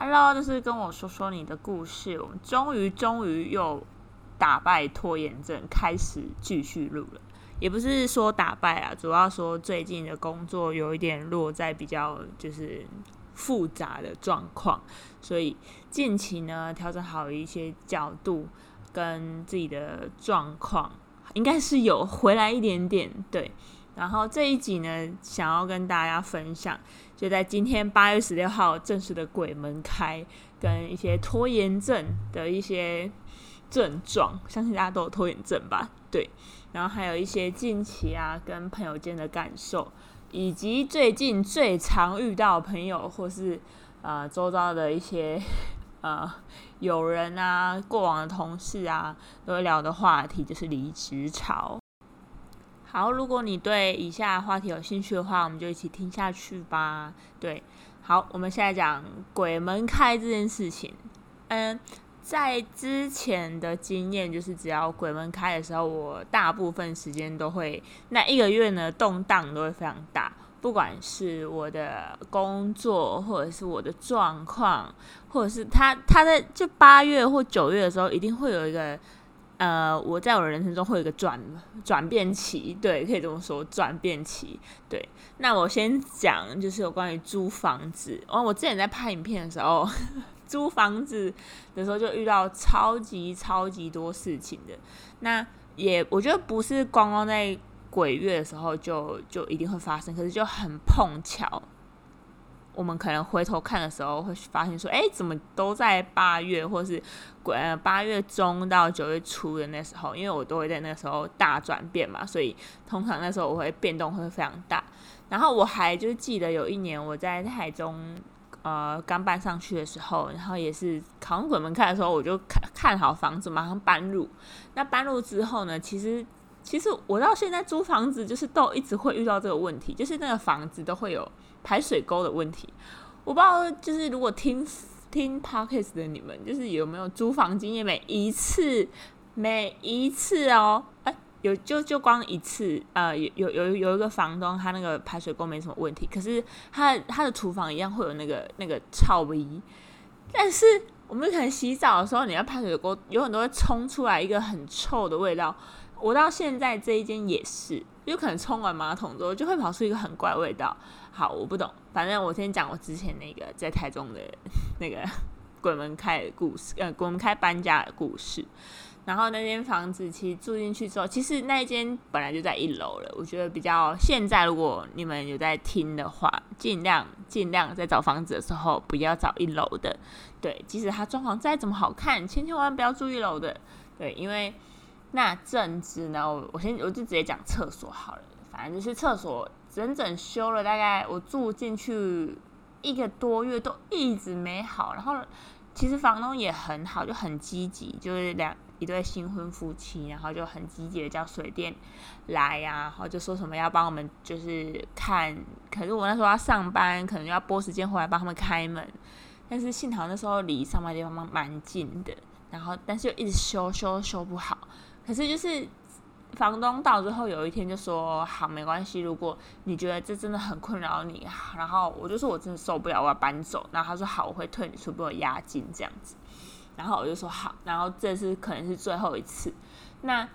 Hello，这是跟我说说你的故事。我们终于终于又打败拖延症，开始继续录了。也不是说打败啊，主要说最近的工作有一点落在比较就是复杂的状况，所以近期呢调整好一些角度跟自己的状况，应该是有回来一点点。对，然后这一集呢，想要跟大家分享。就在今天八月十六号正式的鬼门开，跟一些拖延症的一些症状，相信大家都有拖延症吧？对，然后还有一些近期啊跟朋友间的感受，以及最近最常遇到朋友或是呃周遭的一些呃友人啊、过往的同事啊都会聊的话题，就是离职潮。好，如果你对以下话题有兴趣的话，我们就一起听下去吧。对，好，我们现在讲鬼门开这件事情。嗯，在之前的经验就是，只要鬼门开的时候，我大部分时间都会那一个月呢动荡都会非常大，不管是我的工作，或者是我的状况，或者是他他在就八月或九月的时候，一定会有一个。呃，我在我的人生中会有一个转转变期，对，可以这么说，转变期。对，那我先讲，就是有关于租房子。哦，我之前在拍影片的时候，租房子的时候就遇到超级超级多事情的。那也我觉得不是光光在鬼月的时候就就一定会发生，可是就很碰巧。我们可能回头看的时候，会发现说，哎，怎么都在八月，或是呃八月中到九月初的那时候，因为我都会在那时候大转变嘛，所以通常那时候我会变动会非常大。然后我还就记得有一年我在台中呃刚搬上去的时候，然后也是考完鬼门开的时候，我就看看好房子马上搬入。那搬入之后呢，其实其实我到现在租房子就是都一直会遇到这个问题，就是那个房子都会有。排水沟的问题，我不知道，就是如果听听 podcast 的你们，就是有没有租房经验？每一次，每一次哦，哎，有就就光一次，呃，有有有有一个房东，他那个排水沟没什么问题，可是他他的厨房一样会有那个那个臭味，但是我们可能洗澡的时候，你要排水沟，有很多会冲出来一个很臭的味道。我到现在这一间也是，有可能冲完马桶之后就会跑出一个很怪味道。好，我不懂，反正我先讲我之前那个在台中的那个 鬼门开的故事，呃，鬼门开搬家的故事。然后那间房子其实住进去之后，其实那一间本来就在一楼了。我觉得比较现在，如果你们有在听的话，尽量尽量在找房子的时候不要找一楼的。对，即使它装潢再怎么好看，千千万不要住一楼的。对，因为那阵子呢，我我先我就直接讲厕所好了，反正就是厕所。整整修了大概我住进去一个多月都一直没好，然后其实房东也很好，就很积极，就是两一对新婚夫妻，然后就很积极的叫水电来呀，然后就说什么要帮我们就是看，可是我那时候要上班，可能要拨时间回来帮他们开门，但是幸好那时候离上班地方蛮近的，然后但是又一直修修修不好，可是就是。房东到之后有一天就说：“好，没关系。如果你觉得这真的很困扰你，然后我就说我真的受不了，我要搬走。然后他说好，我会退你出部押金这样子。然后我就说好。然后这次可能是最后一次。那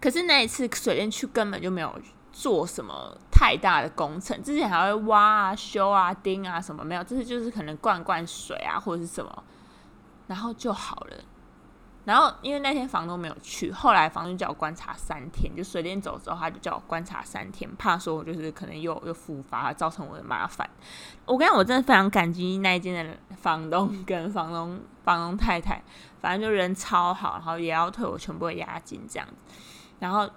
可是那一次水电区根本就没有做什么太大的工程，之前还会挖啊、修啊、钉啊什么没有，这次就是可能灌灌水啊或者是什么，然后就好了。”然后，因为那天房东没有去，后来房东叫我观察三天，就水电走之后，他就叫我观察三天，怕说我就是可能又又复发，造成我的麻烦。我跟你讲，我真的非常感激那一间的房东跟房东房东太太，反正就人超好，然后也要退我全部的押金这样子。然后，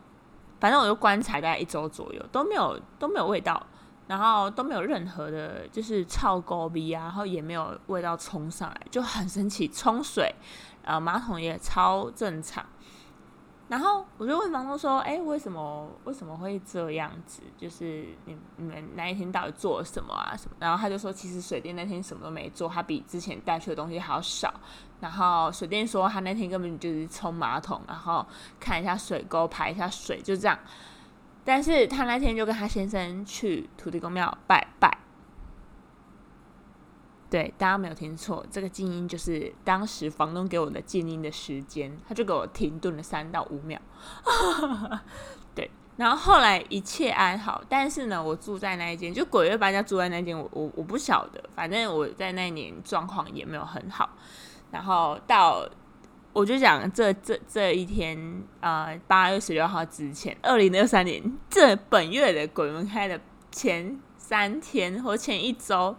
反正我就观察大概一周左右，都没有都没有味道，然后都没有任何的，就是臭沟鼻啊，然后也没有味道冲上来，就很神奇，冲水。呃，马桶也超正常，然后我就问房东说：“哎，为什么为什么会这样子？就是你你们那一天到底做了什么啊？什么？”然后他就说：“其实水电那天什么都没做，他比之前带去的东西还要少。然后水电说他那天根本就是冲马桶，然后看一下水沟，排一下水，就这样。但是他那天就跟他先生去土地公庙拜拜。”对，大家没有听错，这个静音就是当时房东给我的静音的时间，他就给我停顿了三到五秒。对，然后后来一切安好，但是呢，我住在那一间，就鬼月搬家住在那间，我我我不晓得，反正我在那一年状况也没有很好。然后到我就讲这这这一天，呃，八月十六号之前，二零二三年这本月的鬼门开的前三天或前一周。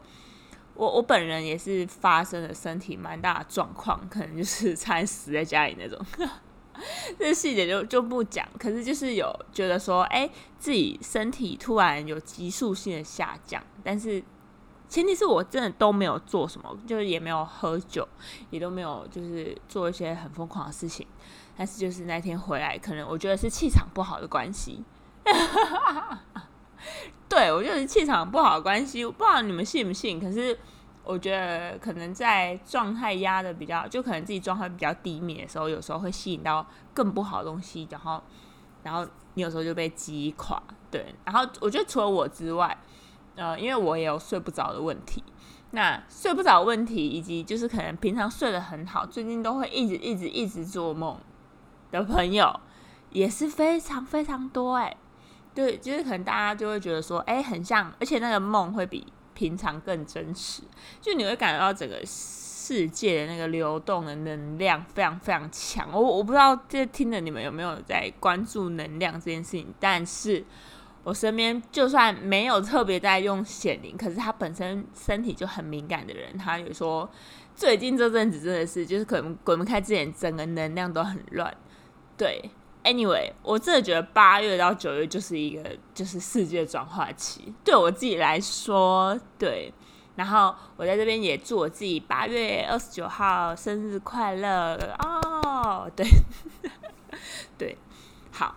我我本人也是发生了身体蛮大的状况，可能就是差点死在家里那种，这细节就就不讲。可是就是有觉得说，哎，自己身体突然有急速性的下降，但是前提是我真的都没有做什么，就是也没有喝酒，也都没有就是做一些很疯狂的事情。但是就是那天回来，可能我觉得是气场不好的关系。对，我就是气场不好的关系，我不知道你们信不信。可是我觉得可能在状态压的比较，就可能自己状态比较低迷的时候，有时候会吸引到更不好的东西，然后，然后你有时候就被击垮。对，然后我觉得除了我之外，呃，因为我也有睡不着的问题，那睡不着问题，以及就是可能平常睡得很好，最近都会一直一直一直做梦的朋友，也是非常非常多哎。对，就是可能大家就会觉得说，哎，很像，而且那个梦会比平常更真实，就你会感觉到整个世界的那个流动的能量非常非常强。我我不知道这听的你们有没有在关注能量这件事情，但是我身边就算没有特别在用显灵，可是他本身身体就很敏感的人，他有说最近这阵子真的是，就是可能滚不开之前，整个能量都很乱，对。Anyway，我真的觉得八月到九月就是一个就是世界转化期，对我自己来说，对。然后我在这边也祝我自己八月二十九号生日快乐哦，对，对，好，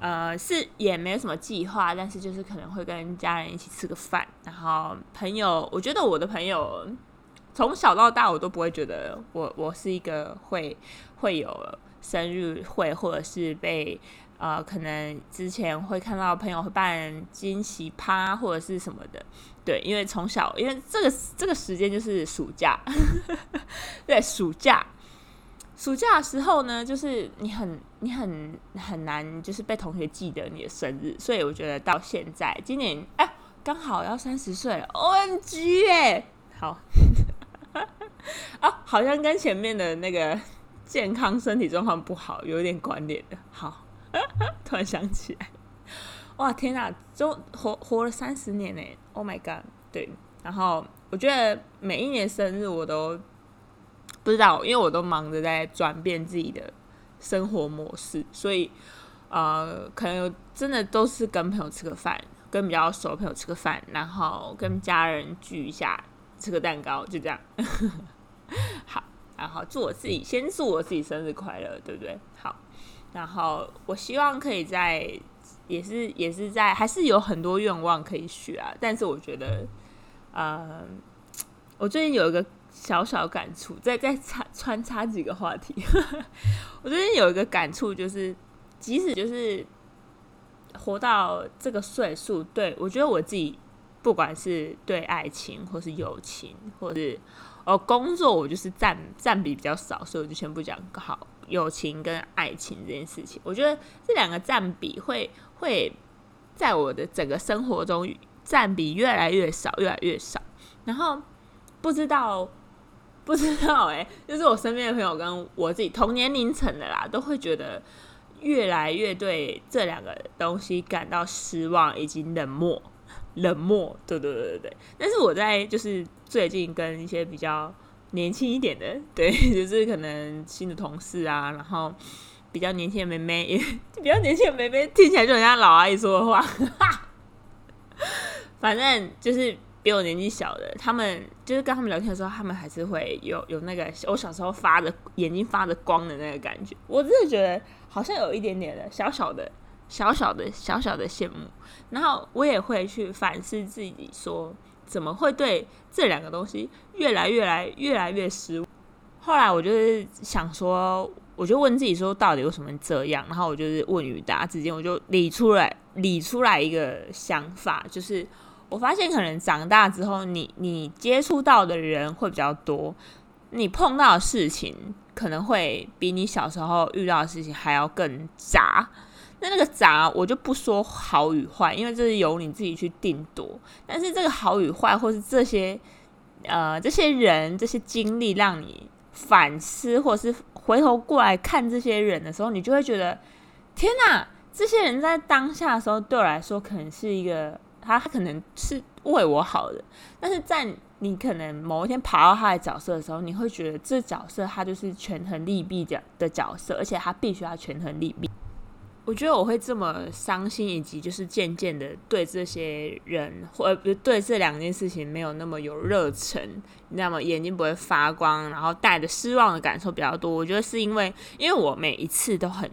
呃，是也没有什么计划，但是就是可能会跟家人一起吃个饭，然后朋友，我觉得我的朋友从小到大我都不会觉得我我是一个会会有。生日会，或者是被呃，可能之前会看到朋友会办惊喜趴，或者是什么的，对，因为从小，因为这个这个时间就是暑假，对，暑假，暑假的时候呢，就是你很你很很难，就是被同学记得你的生日，所以我觉得到现在，今年哎，刚好要三十岁了，O N G 哎，好，啊，好像跟前面的那个。健康身体状况不好，有一点关联的。好，突然想起来，哇，天哪，就活活了三十年呢！Oh my god，对。然后我觉得每一年生日我都不知道，因为我都忙着在转变自己的生活模式，所以呃，可能真的都是跟朋友吃个饭，跟比较熟的朋友吃个饭，然后跟家人聚一下，吃个蛋糕，就这样。好。然后祝我自己先祝我自己生日快乐，对不对？好，然后我希望可以在，也是也是在，还是有很多愿望可以许啊。但是我觉得，呃，我最近有一个小小感触，再再插穿插几个话题。我最近有一个感触，就是即使就是活到这个岁数，对我觉得我自己，不管是对爱情，或是友情，或是。哦，工作我就是占占比比较少，所以我就先不讲好友情跟爱情这件事情。我觉得这两个占比会会在我的整个生活中占比越来越少，越来越少。然后不知道不知道哎，就是我身边的朋友跟我自己同年龄层的啦，都会觉得越来越对这两个东西感到失望以及冷漠。冷漠，对对对对对。但是我在就是最近跟一些比较年轻一点的，对，就是可能新的同事啊，然后比较年轻的妹妹，也 比较年轻的妹妹听起来就很像老阿姨说的话。反正就是比我年纪小的，他们就是跟他们聊天的时候，他们还是会有有那个我小时候发的眼睛发着光的那个感觉。我真的觉得好像有一点点的小小的。小小的小小的羡慕，然后我也会去反思自己，说怎么会对这两个东西越来越来越来越失望。后来我就是想说，我就问自己说，到底为什么这样？然后我就是问与答之间，我就理出来理出来一个想法，就是我发现可能长大之后，你你接触到的人会比较多，你碰到的事情可能会比你小时候遇到的事情还要更杂。那那个杂，我就不说好与坏，因为这是由你自己去定夺。但是这个好与坏，或是这些呃这些人、这些经历，让你反思，或者是回头过来看这些人的时候，你就会觉得，天哪！这些人在当下的时候，对我来说，可能是一个，他可能是为我好的。但是在你可能某一天爬到他的角色的时候，你会觉得这角色他就是权衡利弊的的角色，而且他必须要权衡利弊。我觉得我会这么伤心，以及就是渐渐的对这些人，或不对这两件事情没有那么有热忱，那么眼睛不会发光，然后带着失望的感受比较多。我觉得是因为，因为我每一次都很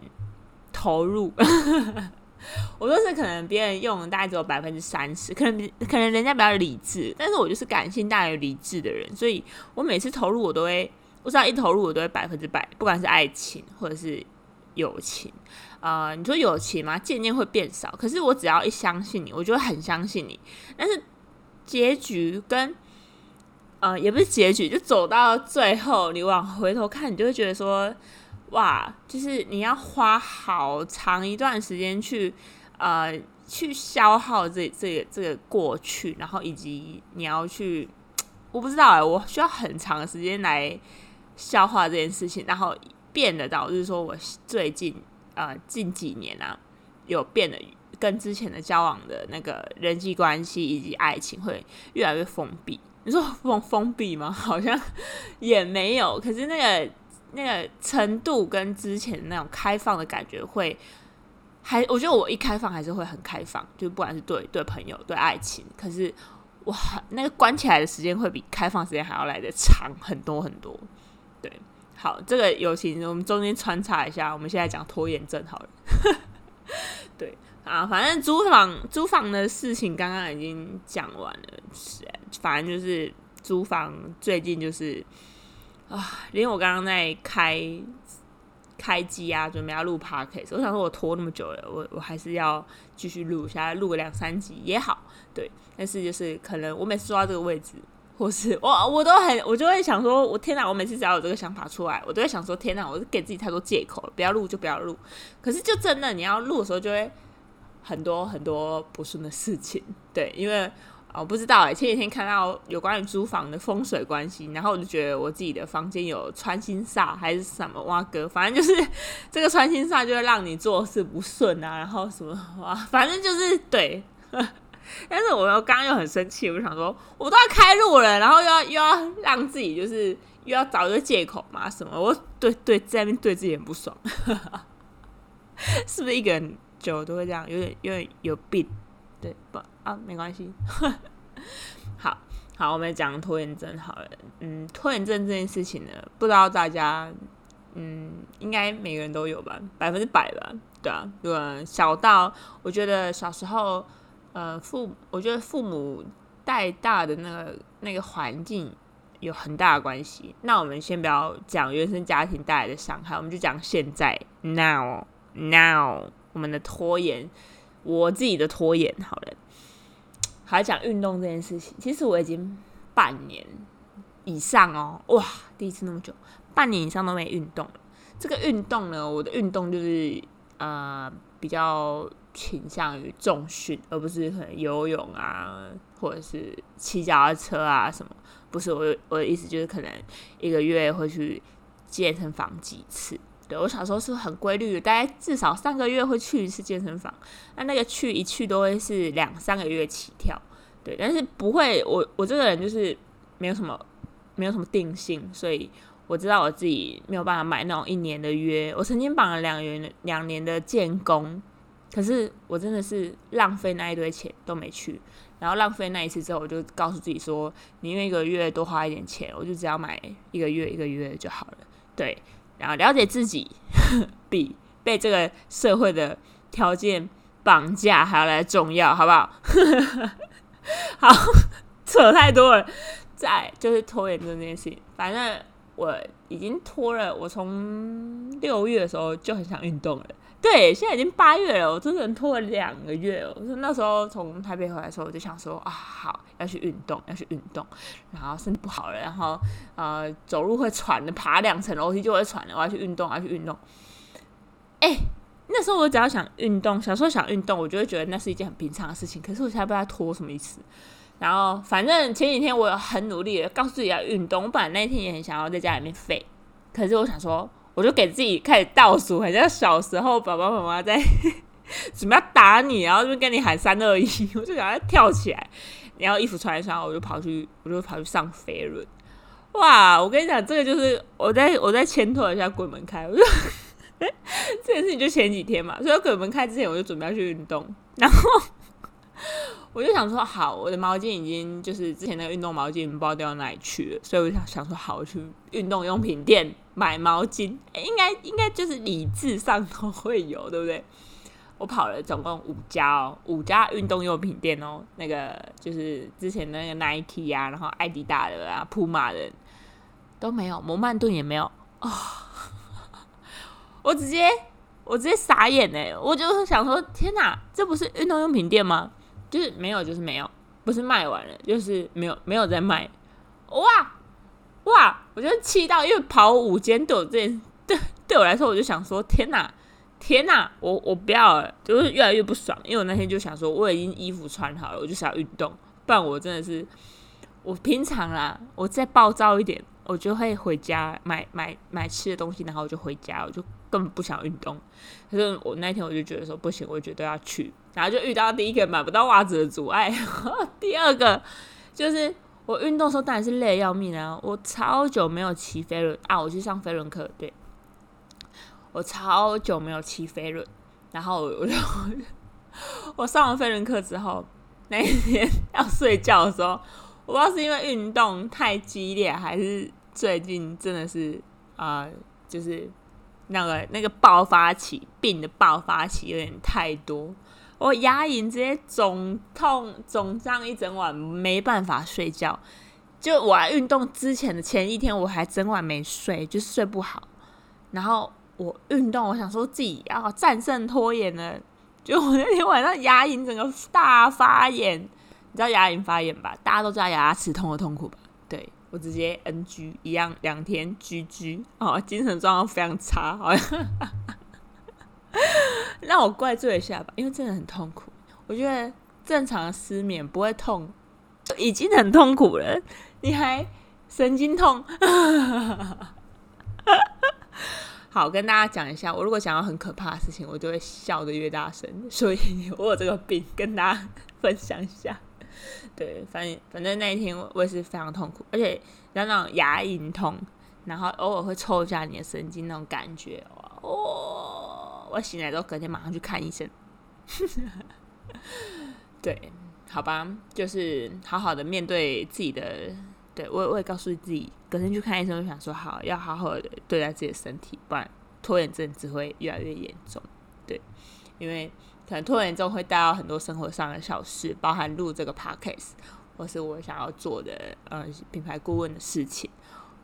投入，我都是可能别人用大概只有百分之三十，可能可能人家比较理智，但是我就是感性大于理智的人，所以我每次投入我都会，我知道一投入我都会百分之百，不管是爱情或者是友情。呃，你说友情嘛，渐渐会变少。可是我只要一相信你，我就会很相信你。但是结局跟呃，也不是结局，就走到最后，你往回头看，你就会觉得说，哇，就是你要花好长一段时间去呃，去消耗这这个这个过去，然后以及你要去，我不知道哎，我需要很长的时间来消化这件事情，然后变得导致说我最近。呃，近几年啊，有变得跟之前的交往的那个人际关系以及爱情会越来越封闭。你说封封闭吗？好像也没有。可是那个那个程度跟之前那种开放的感觉会，还我觉得我一开放还是会很开放，就不管是对对朋友对爱情。可是哇，那个关起来的时间会比开放时间还要来的长很多很多。对。好，这个友情我们中间穿插一下。我们现在讲拖延症好了。对啊，反正租房租房的事情刚刚已经讲完了。是，反正就是租房最近就是啊，因为我刚刚在开开机啊，准备要录 podcast，我想说我拖那么久了，我我还是要继续录下来，录个两三集也好。对，但是就是可能我每次坐到这个位置。或是我我都很我就会想说，我天哪！我每次只要有这个想法出来，我都会想说，天哪！我是给自己太多借口了，不要录就不要录。可是就真的你要录的时候，就会很多很多不顺的事情。对，因为我不知道哎，前几天看到有关于租房的风水关系，然后我就觉得我自己的房间有穿心煞还是什么哇哥，反正就是这个穿心煞就会让你做事不顺啊，然后什么哇，反正就是对。但是我又刚刚又很生气，我就想说，我都要开路了，然后又要又要让自己就是又要找一个借口嘛？什么？我对对在那边对自己很不爽，是不是一个人久都会这样？有点有点有病？对不啊？没关系。好好，我们讲拖延症好了。嗯，拖延症这件事情呢，不知道大家嗯，应该每个人都有吧？百分之百吧？对啊，对啊，小到我觉得小时候。呃，父，我觉得父母带大的那个那个环境有很大的关系。那我们先不要讲原生家庭带来的伤害，我们就讲现在 now now 我们的拖延，我自己的拖延好了。还讲运动这件事情，其实我已经半年以上哦，哇，第一次那么久，半年以上都没运动了。这个运动呢，我的运动就是呃比较。倾向于重训，而不是可能游泳啊，或者是骑脚踏车啊什么。不是我我的意思，就是可能一个月会去健身房几次。对我小时候是很规律，大概至少三个月会去一次健身房。那那个去一去都会是两三个月起跳。对，但是不会，我我这个人就是没有什么没有什么定性，所以我知道我自己没有办法买那种一年的约。我曾经绑了两元两年的建工。可是我真的是浪费那一堆钱都没去，然后浪费那一次之后，我就告诉自己说，宁愿一个月多花一点钱，我就只要买一个月一个月就好了。对，然后了解自己比被这个社会的条件绑架还要来重要，好不好？好，扯太多了。再就是拖延症这件事情，反正我已经拖了，我从六月的时候就很想运动了。对，现在已经八月了，我真的拖了两个月哦。说那时候从台北回来的时候，我就想说啊，好要去运动，要去运动，然后身体不好了，然后呃走路会喘的，爬两层楼梯就会喘了，我要去运动，我要去运动。哎，那时候我只要想运动，小时候想运动，我就会觉得那是一件很平常的事情。可是我现在不知道拖什么意思。然后反正前几天我很努力的告诉自己要运动，我本来那天也很想要在家里面废，可是我想说。我就给自己开始倒数，好像小时候爸爸妈妈在 准备要打你，然后就跟你喊三二一，我就赶快跳起来，然后衣服穿上，我就跑去，我就跑去上飞轮。哇！我跟你讲，这个就是我在我在牵拖一下鬼门开，我就 这件事情就前几天嘛，所以鬼门开之前我就准备要去运动，然后。我就想说，好，我的毛巾已经就是之前那个运动毛巾，不知道掉到哪里去了，所以我想想说，好，我去运动用品店买毛巾，应该应该就是理智上都会有，对不对？我跑了总共五家哦，五家运动用品店哦，那个就是之前那个 Nike 啊，然后艾迪达的啊、普马的都没有，摩曼顿也没有啊，我直接我直接傻眼哎，我就是想说，天哪，这不是运动用品店吗？就是没有，就是没有，不是卖完了，就是没有，没有在卖。哇哇！我就气到，因为跑五间对我这对对我来说，我就想说：天哪，天哪！我我不要了，就是越来越不爽。因为我那天就想说，我已经衣服穿好了，我就想要运动。不然我真的是，我平常啦，我再暴躁一点，我就会回家买买买吃的东西，然后我就回家，我就根本不想运动。可是我那天我就觉得说不行，我绝对要去。然后就遇到第一个买不到袜子的阻碍，第二个就是我运动时候当然是累要命啊！我超久没有骑飞轮啊，我去上飞轮课，对，我超久没有骑飞轮，然后我就我上完飞轮课之后，那一天要睡觉的时候，我不知道是因为运动太激烈，还是最近真的是啊，就是那个那个爆发期病的爆发期有点太多。我牙龈直接肿痛肿胀一整晚，没办法睡觉。就我运动之前的前一天，我还整晚没睡，就是睡不好。然后我运动，我想说自己要战胜拖延了。就我那天晚上牙龈整个大发炎，你知道牙龈发炎吧？大家都知道牙齿痛的痛苦吧？对我直接 NG 一样，两天 GG 哦，精神状况非常差，好像。让我怪罪一下吧，因为真的很痛苦。我觉得正常的失眠不会痛，已经很痛苦了，你还神经痛。好，跟大家讲一下，我如果想要很可怕的事情，我就会笑得越大声。所以我有这个病，跟大家分享一下。对，反正反正那一天我也是非常痛苦，而且那种牙龈痛，然后偶尔会抽一下你的神经那种感觉，哦。我醒来之后，隔天马上去看医生。对，好吧，就是好好的面对自己的。对我，我也告诉自己，隔天去看医生，就想说好，要好好的对待自己的身体，不然拖延症只会越来越严重。对，因为可能拖延症会带到很多生活上的小事，包含录这个 podcast，或是我想要做的呃品牌顾问的事情。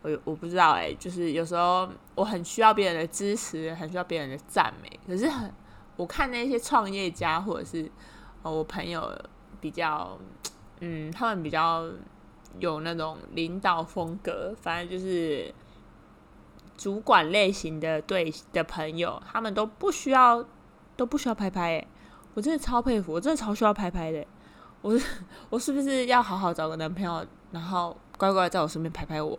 我我不知道哎，就是有时候我很需要别人的支持，很需要别人的赞美。可是很，我看那些创业家或者是呃我朋友比较，嗯，他们比较有那种领导风格，反正就是主管类型的对的朋友，他们都不需要都不需要拍拍哎，我真的超佩服，我真的超需要拍拍的。我我是不是要好好找个男朋友，然后乖乖在我身边拍拍我？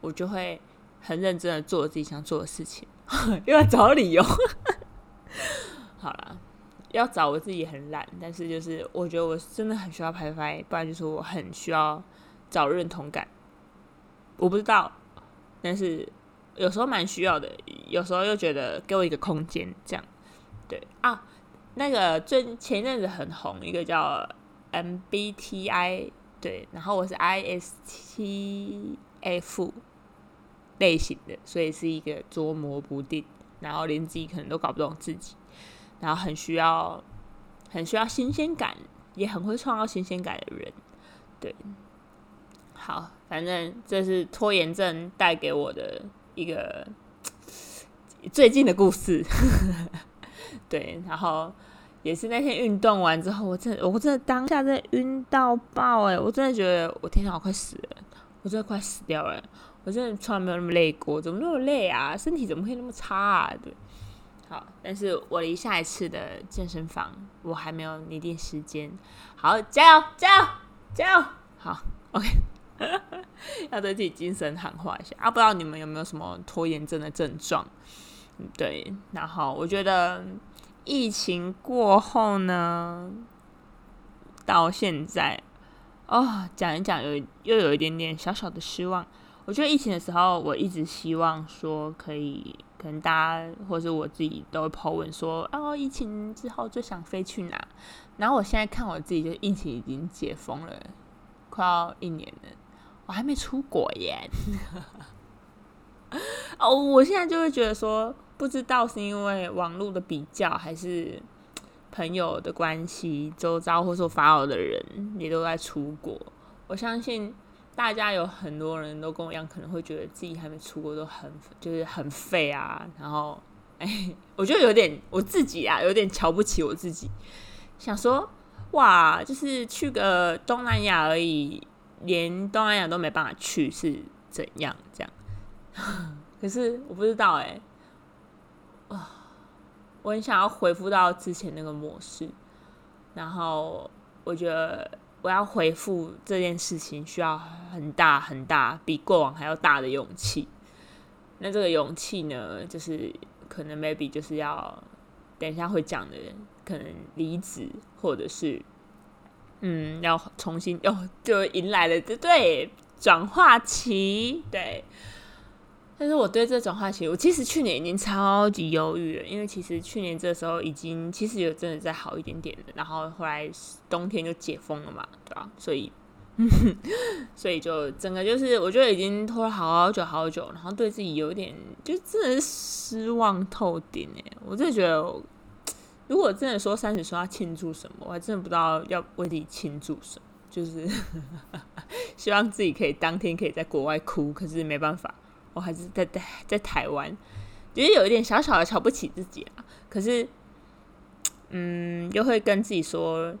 我就会很认真的做自己想做的事情，又要找理由。好了，要找我自己很懒，但是就是我觉得我真的很需要拍拍，不然就是我很需要找认同感。我不知道，但是有时候蛮需要的，有时候又觉得给我一个空间，这样对啊。那个最前一阵子很红，一个叫 MBTI，对，然后我是 IST F。类型的，所以是一个捉摸不定，然后连自己可能都搞不懂自己，然后很需要很需要新鲜感，也很会创造新鲜感的人。对，好，反正这是拖延症带给我的一个最近的故事。对，然后也是那天运动完之后，我真的我真的当下真的晕到爆哎！我真的觉得我天哪，我快死了，我真的快死掉了！我真的从来没有那么累过，怎么那么累啊？身体怎么会那么差啊？对。好，但是我离下一次的健身房我还没有拟定时间。好，加油，加油，加油！好，OK，要对自己精神喊话一下啊！不知道你们有没有什么拖延症的症状？对，然后我觉得疫情过后呢，到现在哦，讲一讲有又有一点点小小的失望。我觉得疫情的时候，我一直希望说可以。可能大家或者是我自己都会抛问说，哦，疫情之后最想飞去哪？然后我现在看我自己，就疫情已经解封了，快要一年了，我还没出国耶。哦，我现在就会觉得说，不知道是因为网络的比较，还是朋友的关系，周遭或者说发我的人也都在出国，我相信。大家有很多人都跟我一样，可能会觉得自己还没出国都很就是很废啊。然后，哎，我觉得有点我自己啊，有点瞧不起我自己，想说哇，就是去个东南亚而已，连东南亚都没办法去是怎样？这样？可是我不知道哎，啊，我很想要回复到之前那个模式，然后我觉得。我要回复这件事情，需要很大很大，比过往还要大的勇气。那这个勇气呢，就是可能 maybe 就是要等一下会讲的人，可能离职，或者是嗯，要重新哦，就迎来了这对转化期，对。但是我对这种话题，我其实去年已经超级犹豫了，因为其实去年这时候已经其实有真的在好一点点的，然后后来冬天就解封了嘛，对吧？所以，所以就整个就是我觉得已经拖了好久好久，然后对自己有点就真的失望透顶哎！我真的觉得，如果真的说三十岁要庆祝什么，我还真的不知道要为自己庆祝什么，就是 希望自己可以当天可以在国外哭，可是没办法。我还是在在在台湾，觉得有一点小小的瞧不起自己啊。可是，嗯，又会跟自己说，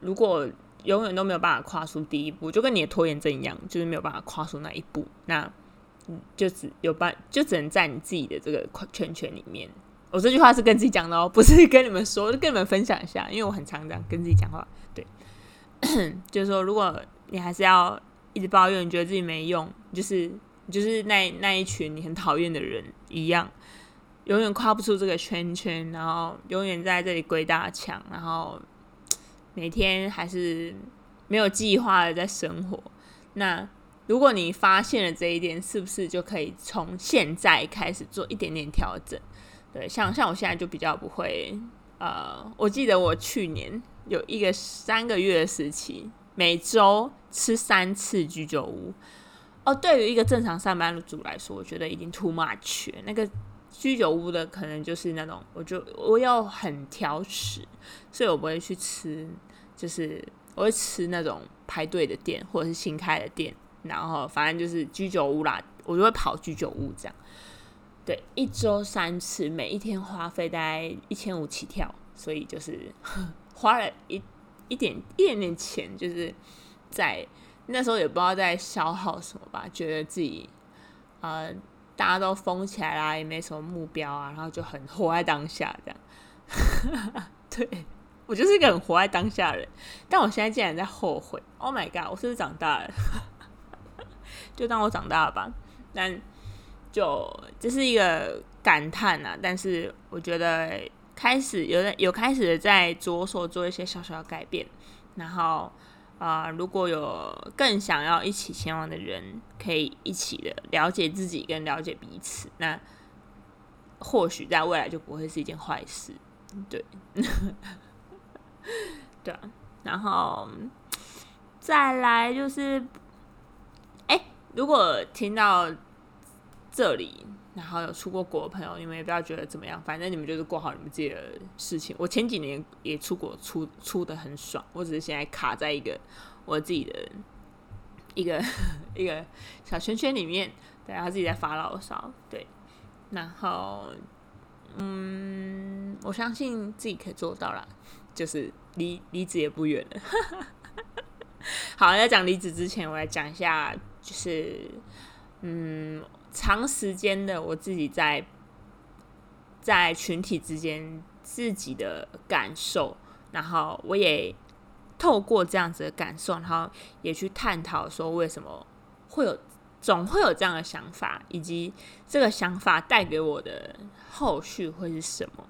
如果永远都没有办法跨出第一步，就跟你的拖延症一样，就是没有办法跨出那一步，那，就只有办，就只能在你自己的这个圈圈里面。我这句话是跟自己讲的哦，不是跟你们说，跟你们分享一下，因为我很常这样跟自己讲话。对，就是说，如果你还是要一直抱怨，你觉得自己没用，就是。就是那那一群你很讨厌的人一样，永远跨不出这个圈圈，然后永远在这里鬼打墙，然后每天还是没有计划的在生活。那如果你发现了这一点，是不是就可以从现在开始做一点点调整？对，像像我现在就比较不会。呃，我记得我去年有一个三个月的时期，每周吃三次居酒屋。哦，对于一个正常上班族来说，我觉得已经 too much。那个居酒屋的可能就是那种，我就我又很挑食，所以我不会去吃，就是我会吃那种排队的店或者是新开的店，然后反正就是居酒屋啦，我就会跑居酒屋这样。对，一周三次，每一天花费大概一千五起跳，所以就是 花了一一点一点点钱，就是在。那时候也不知道在消耗什么吧，觉得自己呃大家都疯起来啦，也没什么目标啊，然后就很活在当下这样。对我就是一个很活在当下的人，但我现在竟然在后悔。Oh my god！我是不是长大了？就当我长大了吧。但就这是一个感叹啊。但是我觉得开始有有开始在着手做一些小小的改变，然后。啊，如果有更想要一起前往的人，可以一起的了解自己跟了解彼此，那或许在未来就不会是一件坏事。对，对啊。然后再来就是，哎，如果听到这里。然后有出过国的朋友，你们也不要觉得怎么样，反正你们就是过好你们自己的事情。我前几年也出国，出出的很爽，我只是现在卡在一个我自己的一个 一个小圈圈里面，对，然后自己在发牢骚，对。然后，嗯，我相信自己可以做到啦，就是离离职也不远了。好，在讲离职之前，我来讲一下，就是嗯，长时间的我自己在在群体之间自己的感受，然后我也透过这样子的感受，然后也去探讨说为什么会有总会有这样的想法，以及这个想法带给我的后续会是什么？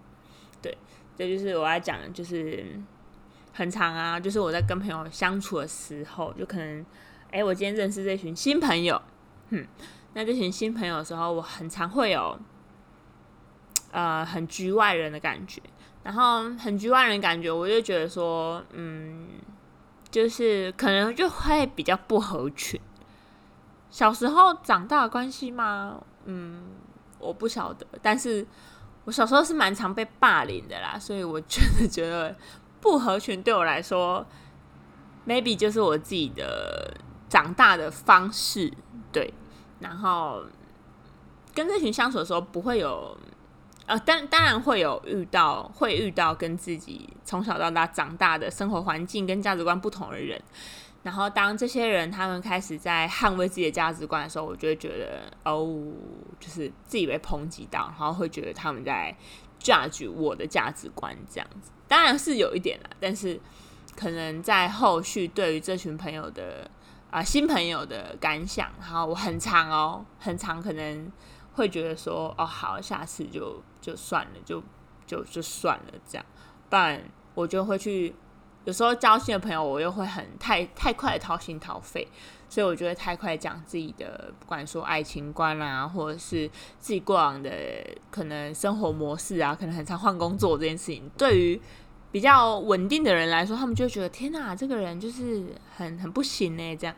对，这就是我要讲的，就是。很长啊，就是我在跟朋友相处的时候，就可能，哎，我今天认识这群新朋友，哼，那这群新朋友的时候，我很常会有，呃，很局外人的感觉，然后很局外人感觉，我就觉得说，嗯，就是可能就会比较不合群。小时候长大的关系吗？嗯，我不晓得，但是我小时候是蛮常被霸凌的啦，所以我真的觉得。不合群对我来说，maybe 就是我自己的长大的方式，对。然后跟这群相处的时候，不会有，呃，当当然会有遇到，会遇到跟自己从小到大长大的生活环境跟价值观不同的人。然后当这些人他们开始在捍卫自己的价值观的时候，我就会觉得，哦，就是自己被抨击到，然后会觉得他们在 judge 我的价值观这样子。当然是有一点啦，但是可能在后续对于这群朋友的啊新朋友的感想，然后我很长哦，很长，可能会觉得说哦好，下次就就算了，就就就算了这样，不然我就会去有时候交心的朋友，我又会很太太快掏心掏肺，所以我觉得太快讲自己的不管说爱情观啊，或者是自己过往的可能生活模式啊，可能很常换工作这件事情，对于比较稳定的人来说，他们就觉得天哪，这个人就是很很不行呢。这样，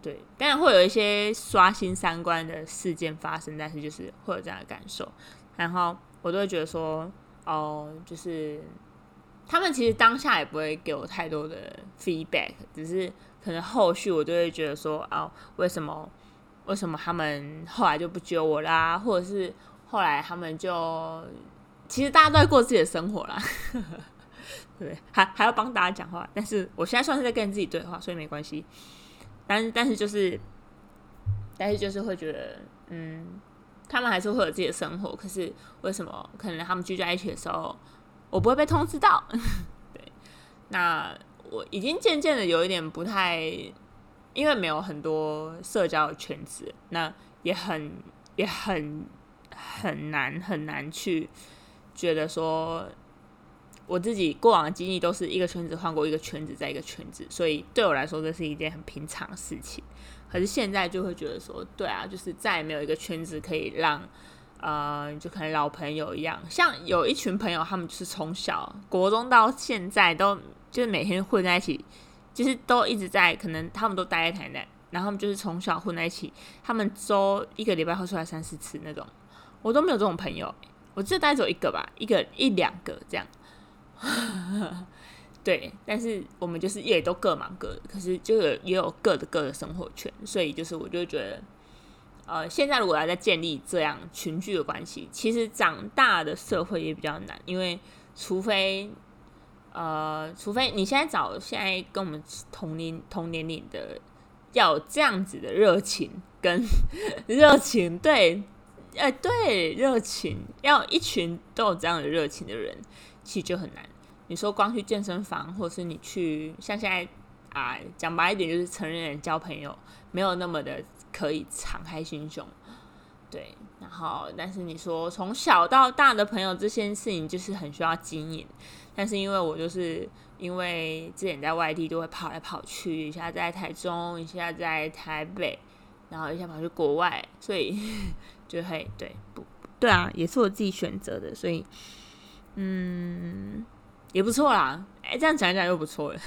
对，当然会有一些刷新三观的事件发生，但是就是会有这样的感受。然后我都会觉得说，哦，就是他们其实当下也不会给我太多的 feedback，只是可能后续我就会觉得说，哦，为什么为什么他们后来就不揪我啦？或者是后来他们就其实大家都在过自己的生活啦。对，还还要帮大家讲话，但是我现在算是在跟自己对话，所以没关系。但但是就是，但是就是会觉得，嗯，他们还是会有自己的生活。可是为什么可能他们聚在一起的时候，我不会被通知到？对，那我已经渐渐的有一点不太，因为没有很多社交的圈子，那也很也很很难很难去觉得说。我自己过往的经历都是一个圈子换过一个圈子，在一个圈子，所以对我来说这是一件很平常的事情。可是现在就会觉得说，对啊，就是再也没有一个圈子可以让，呃，就可能老朋友一样，像有一群朋友，他们就是从小国中到现在都就是每天混在一起，就是都一直在，可能他们都待在台南，然后他们就是从小混在一起，他们周一个礼拜会出来三四次那种，我都没有这种朋友，我就待走一个吧，一个一两个这样。对，但是我们就是也都各忙各的，可是就有也有各的各的生活圈，所以就是我就觉得，呃，现在如果要再建立这样群聚的关系，其实长大的社会也比较难，因为除非，呃，除非你现在找现在跟我们同年同年龄的，要有这样子的热情跟 热情，对，呃，对，热情，要一群都有这样的热情的人。其实就很难。你说光去健身房，或是你去像现在啊，讲白一点就是成人交朋友，没有那么的可以敞开心胸。对，然后但是你说从小到大的朋友这件事情，就是很需要经营。但是因为我就是因为之前在外地都会跑来跑去，一下在台中，一下在台北，然后一下跑去国外，所以 就会对不？对啊，也是我自己选择的，所以。嗯，也不错啦。哎，这样讲讲又不错了。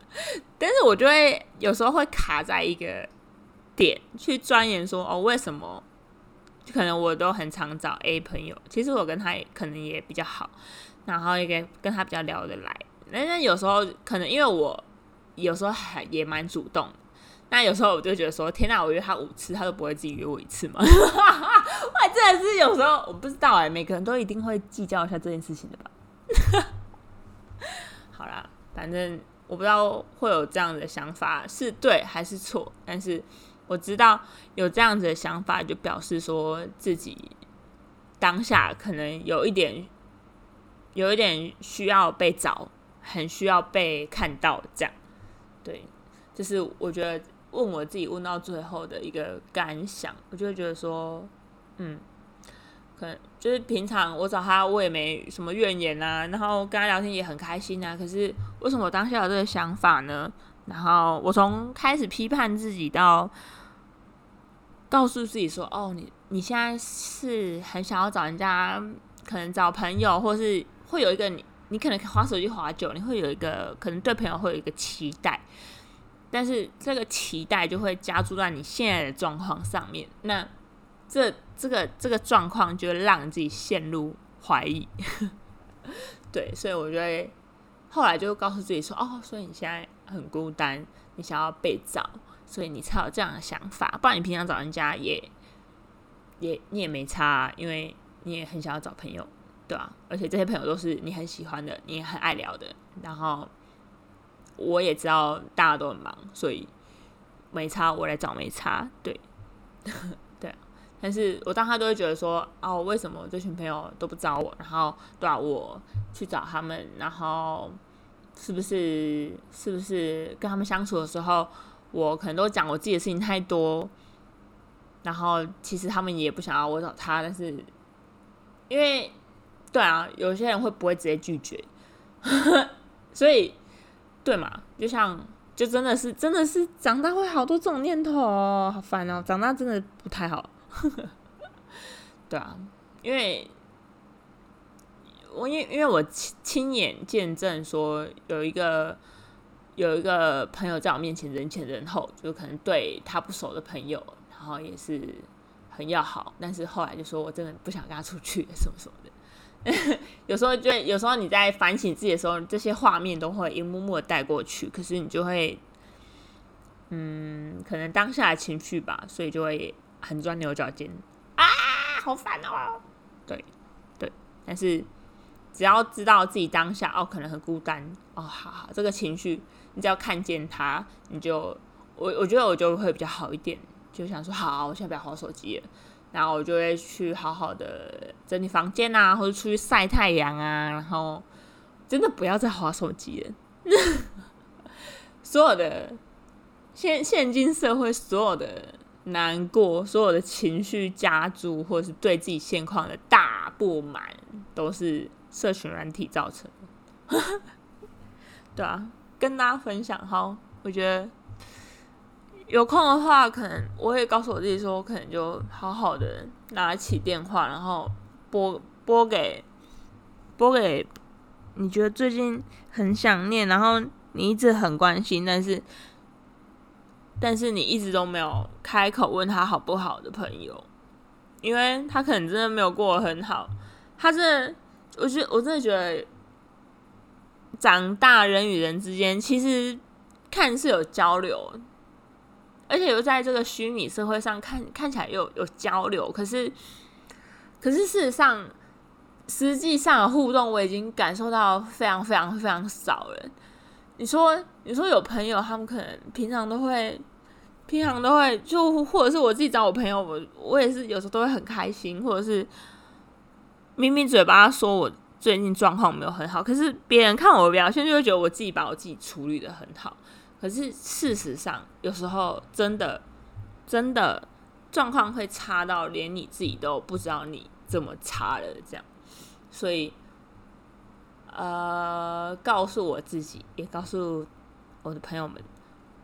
但是我就会有时候会卡在一个点去钻研，说哦，为什么？可能我都很常找 A 朋友，其实我跟他可能也比较好，然后也跟跟他比较聊得来。但是有时候可能因为我有时候还也蛮主动，那有时候我就觉得说，天哪，我约他五次，他都不会自己约我一次吗？哇，真的是有时候我不知道哎，每个人都一定会计较一下这件事情的吧？反正我不知道会有这样的想法是对还是错，但是我知道有这样子的想法，就表示说自己当下可能有一点，有一点需要被找，很需要被看到，这样。对，就是我觉得问我自己问到最后的一个感想，我就会觉得说，嗯。可能就是平常我找他，我也没什么怨言啊，然后跟他聊天也很开心啊。可是为什么我当下有这个想法呢？然后我从开始批判自己到告诉自己说：“哦，你你现在是很想要找人家，可能找朋友，或是会有一个你，你可能划手机划久，你会有一个可能对朋友会有一个期待，但是这个期待就会加注在你现在的状况上面。那这这个这个状况就会让自己陷入怀疑，对，所以我觉得后来就告诉自己说：“哦，所以你现在很孤单，你想要被找，所以你才有这样的想法。不然你平常找人家也也你也没差，因为你也很想要找朋友，对吧？而且这些朋友都是你很喜欢的，你也很爱聊的。然后我也知道大家都很忙，所以没差，我来找没差，对。”但是我当他都会觉得说，哦，为什么这群朋友都不找我？然后对啊，我去找他们，然后是不是是不是跟他们相处的时候，我可能都讲我自己的事情太多，然后其实他们也不想要我找他，但是因为对啊，有些人会不会直接拒绝？所以对嘛，就像就真的是真的是长大会好多这种念头，好烦哦！长大真的不太好。对啊，因为我因因为我亲亲眼见证说有一个有一个朋友在我面前人前人后，就可能对他不熟的朋友，然后也是很要好，但是后来就说我真的不想跟他出去 什么什么的。有时候就有时候你在反省自己的时候，这些画面都会一幕幕的带过去，可是你就会嗯，可能当下的情绪吧，所以就会。很钻牛角尖啊，好烦哦！对对，但是只要知道自己当下哦，可能很孤单哦，好好，这个情绪你只要看见它，你就我我觉得我就会比较好一点，就想说好，我现在不要划手机了，然后我就会去好好的整理房间啊，或者出去晒太阳啊，然后真的不要再划手机了。所有的现现今社会所有的。难过，所有的情绪加注，或者是对自己现况的大不满，都是社群软体造成的。对啊，跟大家分享哈，我觉得有空的话，可能我也告诉我自己说，我可能就好好的拿起电话，然后拨拨给拨给你觉得最近很想念，然后你一直很关心，但是。但是你一直都没有开口问他好不好的朋友，因为他可能真的没有过得很好。他真的，我觉得我真的觉得，长大人与人之间其实看似有交流，而且又在这个虚拟社会上看看起来又有交流，可是可是事实上，实际上的互动我已经感受到非常非常非常少了。你说，你说有朋友，他们可能平常都会，平常都会，就或者是我自己找我朋友，我我也是有时候都会很开心，或者是明明嘴巴说我最近状况没有很好，可是别人看我的表现就会觉得我自己把我自己处理的很好，可是事实上有时候真的真的状况会差到连你自己都不知道你这么差了，这样，所以。呃，告诉我自己，也告诉我的朋友们，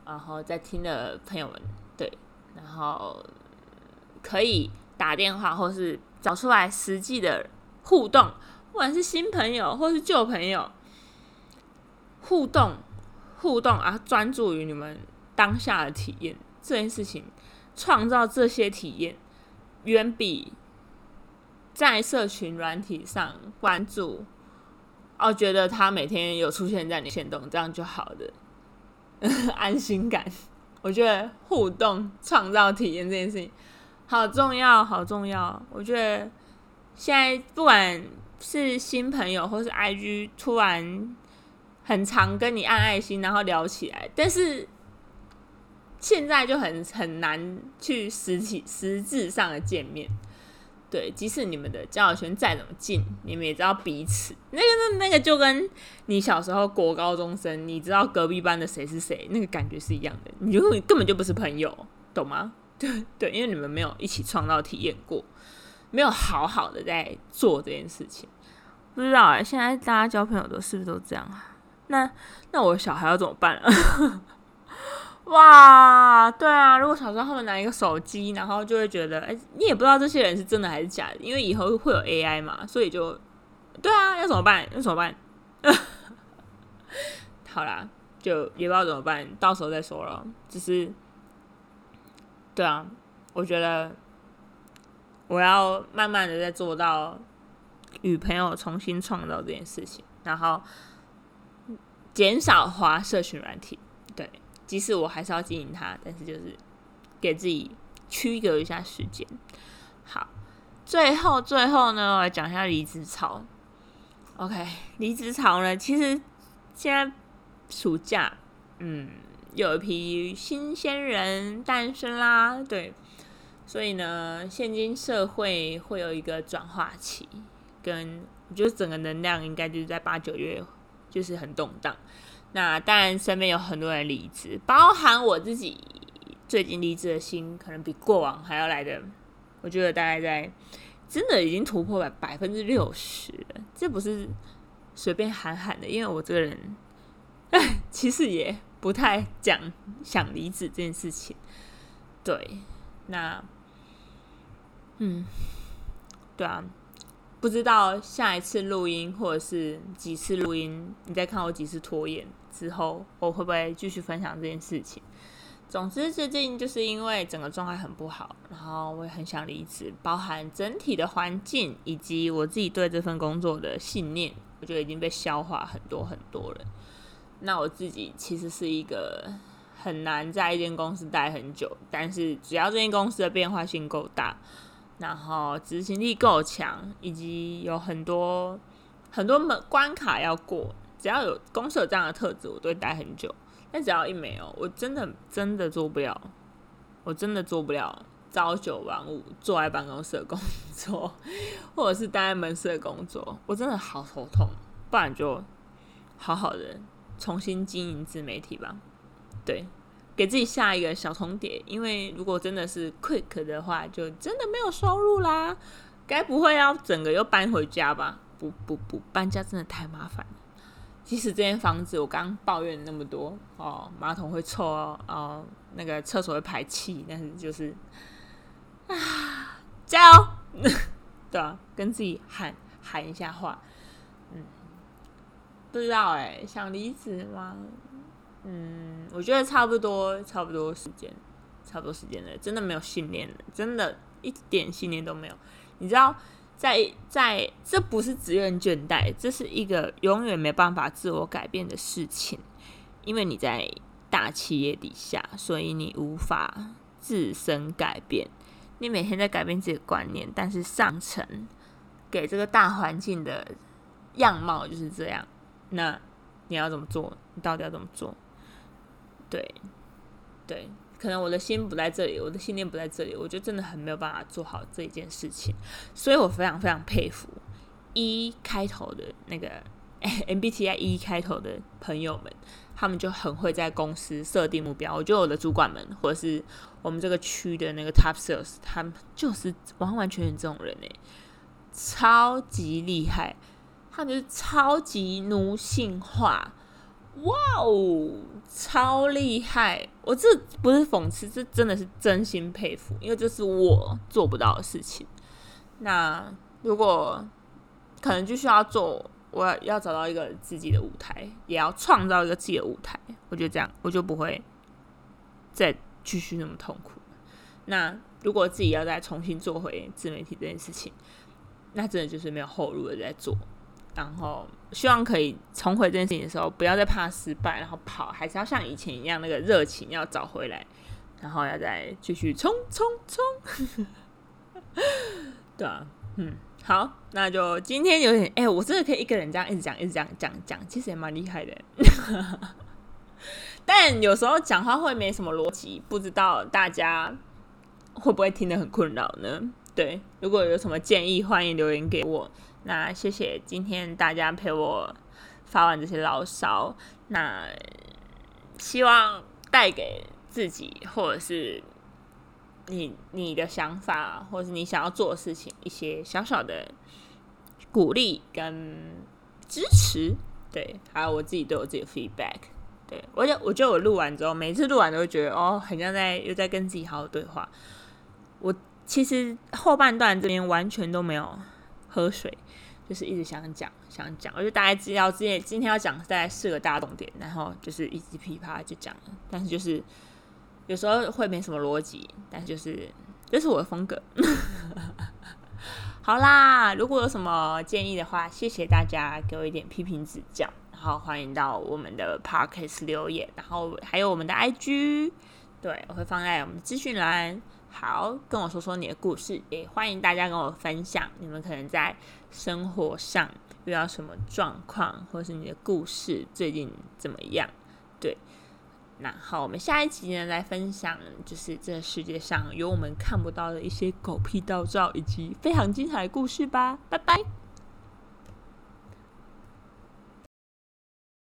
然后在听的朋友们，对，然后可以打电话，或是找出来实际的互动，不管是新朋友或是旧朋友，互动互动啊，专注于你们当下的体验这件事情，创造这些体验，远比在社群软体上关注。哦，觉得他每天有出现在你线动，这样就好的 安心感。我觉得互动创造体验这件事情好重要，好重要。我觉得现在不管是新朋友或是 IG，突然很常跟你按爱心，然后聊起来，但是现在就很很难去实体实质上的见面。对，即使你们的交友圈再怎么近，你们也知道彼此。那个、那、那个就跟你小时候国高中生，你知道隔壁班的谁是谁，那个感觉是一样的。你就根本就不是朋友，懂吗？对对，因为你们没有一起创造体验过，没有好好的在做这件事情。不知道哎，现在大家交朋友都是不是都这样啊？那那我小孩要怎么办啊？哇，对啊，如果小时候他们拿一个手机，然后就会觉得，哎，你也不知道这些人是真的还是假的，因为以后会有 AI 嘛，所以就，对啊，要怎么办？要怎么办？好啦，就也不知道怎么办，到时候再说了。只是，对啊，我觉得我要慢慢的在做到与朋友重新创造这件事情，然后减少花社群软体，对。即使我还是要经营它，但是就是给自己区隔一下时间。好，最后最后呢，我来讲一下离职潮。OK，离职潮呢，其实现在暑假，嗯，有一批新鲜人诞生啦。对，所以呢，现今社会会有一个转化期，跟我觉得整个能量应该就是在八九月，就是很动荡。那当然，身边有很多人离职，包含我自己。最近离职的心可能比过往还要来的，我觉得大概在真的已经突破百百分之六十了。这不是随便喊喊的，因为我这个人 其实也不太讲想离职这件事情。对，那嗯，对啊。不知道下一次录音或者是几次录音，你再看我几次拖延之后，我会不会继续分享这件事情？总之，最近就是因为整个状态很不好，然后我也很想离职，包含整体的环境以及我自己对这份工作的信念，我觉得已经被消化很多很多了。那我自己其实是一个很难在一间公司待很久，但是只要这间公司的变化性够大。然后执行力够强，以及有很多很多门关卡要过，只要有公司有这样的特质，我都会待很久。但只要一没有，我真的真的做不了，我真的做不了朝九晚五坐在办公室的工作，或者是待在门市的工作，我真的好头痛。不然就好好的重新经营自媒体吧，对。给自己下一个小重叠，因为如果真的是 quick 的话，就真的没有收入啦。该不会要整个又搬回家吧？不不不，搬家真的太麻烦了。即使这间房子我刚抱怨那么多哦，马桶会臭哦，哦，那个厕所会排气，但是就是啊，加油！对啊，跟自己喊喊一下话。嗯，不知道哎，想离职吗？嗯，我觉得差不多，差不多时间，差不多时间了，真的没有信念了，真的一点信念都没有。你知道，在在这不是职业倦怠，这是一个永远没办法自我改变的事情，因为你在大企业底下，所以你无法自身改变。你每天在改变自己的观念，但是上层给这个大环境的样貌就是这样。那你要怎么做？你到底要怎么做？对，对，可能我的心不在这里，我的信念不在这里，我就真的很没有办法做好这一件事情，所以我非常非常佩服一开头的那个 MBTI 一开头的朋友们，他们就很会在公司设定目标。我觉得我的主管们，或者是我们这个区的那个 Top Sales，他们就是完完全全这种人诶，超级厉害，他们就是超级奴性化。哇哦，超厉害！我这不是讽刺，这真的是真心佩服，因为这是我做不到的事情。那如果可能，就需要做，我要要找到一个自己的舞台，也要创造一个自己的舞台。我觉得这样，我就不会再继续那么痛苦。那如果自己要再重新做回自媒体这件事情，那真的就是没有后路的在做。然后希望可以重回这件事情的时候，不要再怕失败，然后跑，还是要像以前一样那个热情要找回来。然后要再继续冲冲冲。对啊，嗯，好，那就今天有点，哎，我真的可以一个人这样一直讲，一直讲讲讲，其实也蛮厉害的。但有时候讲话会没什么逻辑，不知道大家会不会听得很困扰呢？对，如果有什么建议，欢迎留言给我。那谢谢今天大家陪我发完这些牢骚，那希望带给自己或者是你你的想法，或者是你想要做的事情一些小小的鼓励跟支持。对，还有我自己都有自己的 feedback。对我就我觉得我录完之后，每次录完都会觉得哦，很像在又在跟自己好好对话。我其实后半段这边完全都没有喝水。就是一直想讲想讲，我就大概知道今天今天要讲大概四个大重点，然后就是一直噼啪就讲了。但是就是有时候会没什么逻辑，但就是这是我的风格。好啦，如果有什么建议的话，谢谢大家给我一点批评指教，然后欢迎到我们的 podcast 留言，然后还有我们的 IG，对我会放在我们资讯栏。好，跟我说说你的故事，也欢迎大家跟我分享你们可能在生活上遇到什么状况，或是你的故事最近怎么样？对，那好，我们下一集呢来分享，就是这世界上有我们看不到的一些狗屁道照，以及非常精彩的故事吧。拜拜。